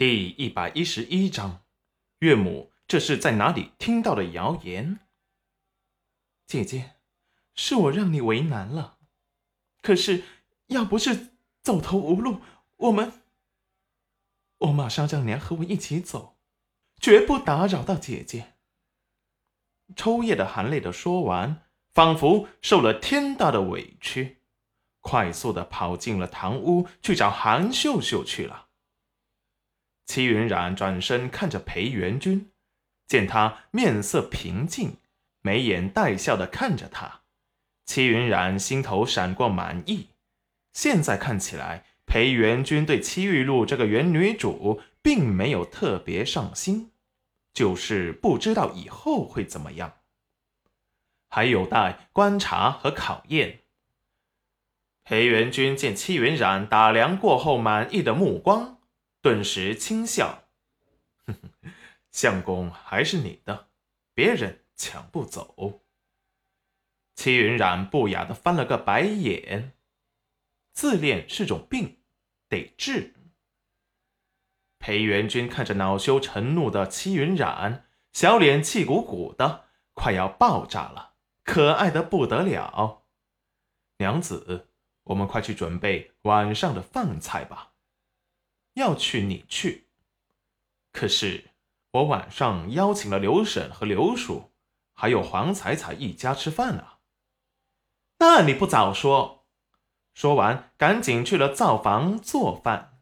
第一百一十一章，岳母这是在哪里听到的谣言？姐姐，是我让你为难了。可是要不是走投无路，我们……我马上让娘和我一起走，绝不打扰到姐姐。抽噎的含泪的说完，仿佛受了天大的委屈，快速的跑进了堂屋去找韩秀秀去了。戚云染转身看着裴元君，见他面色平静，眉眼带笑的看着他，戚云染心头闪过满意。现在看起来，裴元君对戚玉露这个原女主并没有特别上心，就是不知道以后会怎么样，还有待观察和考验。裴元君见戚云染打量过后满意的目光。顿时轻笑：“哼哼，相公还是你的，别人抢不走。”戚云染不雅的翻了个白眼：“自恋是种病，得治。”裴元君看着恼羞成怒的戚云染，小脸气鼓鼓的，快要爆炸了，可爱的不得了。娘子，我们快去准备晚上的饭菜吧。要去你去，可是我晚上邀请了刘婶和刘叔，还有黄彩彩一家吃饭啊。那你不早说！说完，赶紧去了灶房做饭。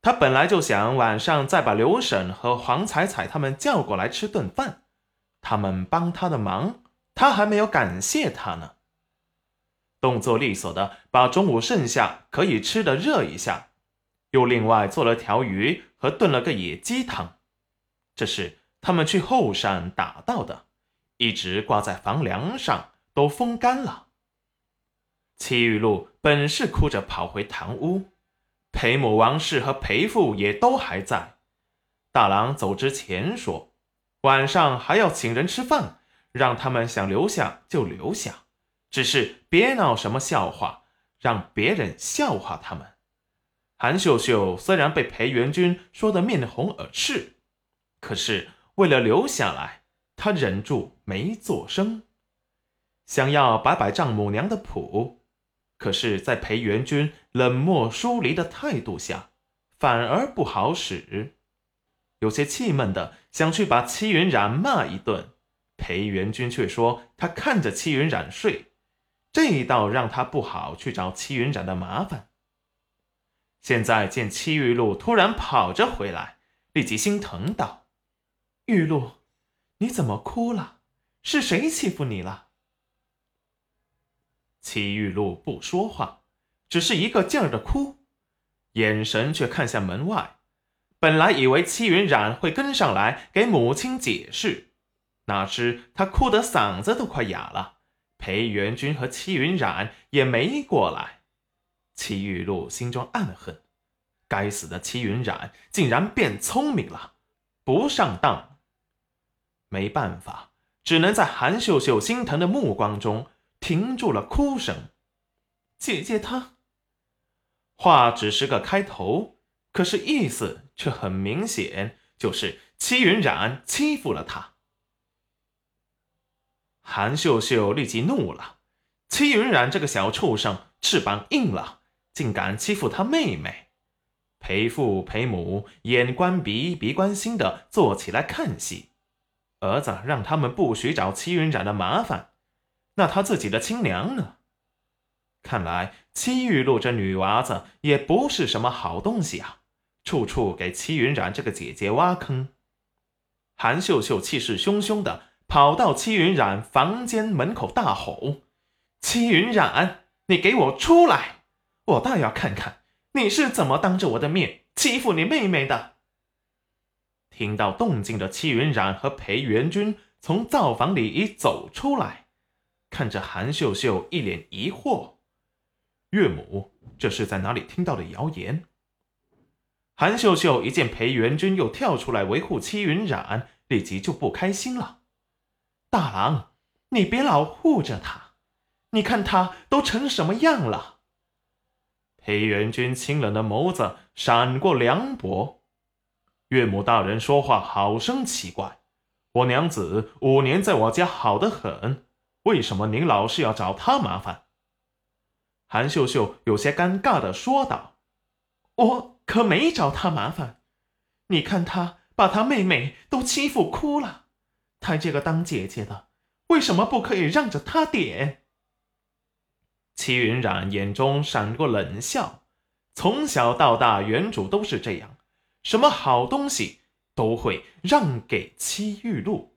他本来就想晚上再把刘婶和黄彩彩他们叫过来吃顿饭，他们帮他的忙，他还没有感谢他呢。动作利索的把中午剩下可以吃的热一下。又另外做了条鱼和炖了个野鸡汤，这是他们去后山打到的，一直挂在房梁上，都风干了。戚玉露本是哭着跑回堂屋，裴母、王氏和裴父也都还在。大郎走之前说，晚上还要请人吃饭，让他们想留下就留下，只是别闹什么笑话，让别人笑话他们。韩秀秀虽然被裴元君说得面红耳赤，可是为了留下来，她忍住没做声，想要摆摆丈母娘的谱，可是，在裴元君冷漠疏离的态度下，反而不好使。有些气闷的想去把戚云染骂一顿，裴元君却说他看着戚云染睡，这倒让他不好去找戚云染的麻烦。现在见戚玉露突然跑着回来，立即心疼道：“玉露，你怎么哭了？是谁欺负你了？”戚玉露不说话，只是一个劲儿的哭，眼神却看向门外。本来以为戚云染会跟上来给母亲解释，哪知他哭得嗓子都快哑了。裴元君和戚云染也没过来。戚玉露心中暗恨，该死的戚云染竟然变聪明了，不上当。没办法，只能在韩秀秀心疼的目光中停住了哭声。姐姐她，话只是个开头，可是意思却很明显，就是齐云染欺负了她。韩秀秀立即怒了，齐云染这个小畜生，翅膀硬了。竟敢欺负他妹妹，裴父裴母眼观鼻鼻观心的坐起来看戏。儿子让他们不许找戚云染的麻烦，那他自己的亲娘呢？看来戚玉露这女娃子也不是什么好东西啊，处处给戚云染这个姐姐挖坑。韩秀秀气势汹汹的跑到戚云染房间门口大吼：“戚云染，你给我出来！”我倒要看看你是怎么当着我的面欺负你妹妹的。听到动静的戚云染和裴元君从灶房里一走出来，看着韩秀秀一脸疑惑：“岳母，这是在哪里听到的谣言？”韩秀秀一见裴元君又跳出来维护戚云染，立即就不开心了：“大郎，你别老护着他，你看他都成什么样了？”裴元君清冷的眸子闪过凉薄，岳母大人说话好生奇怪。我娘子五年在我家好得很，为什么您老是要找她麻烦？”韩秀秀有些尴尬的说道：“我可没找她麻烦，你看她把她妹妹都欺负哭了，她这个当姐姐的，为什么不可以让着她点？”齐云冉眼中闪过冷笑，从小到大，原主都是这样，什么好东西都会让给戚玉露。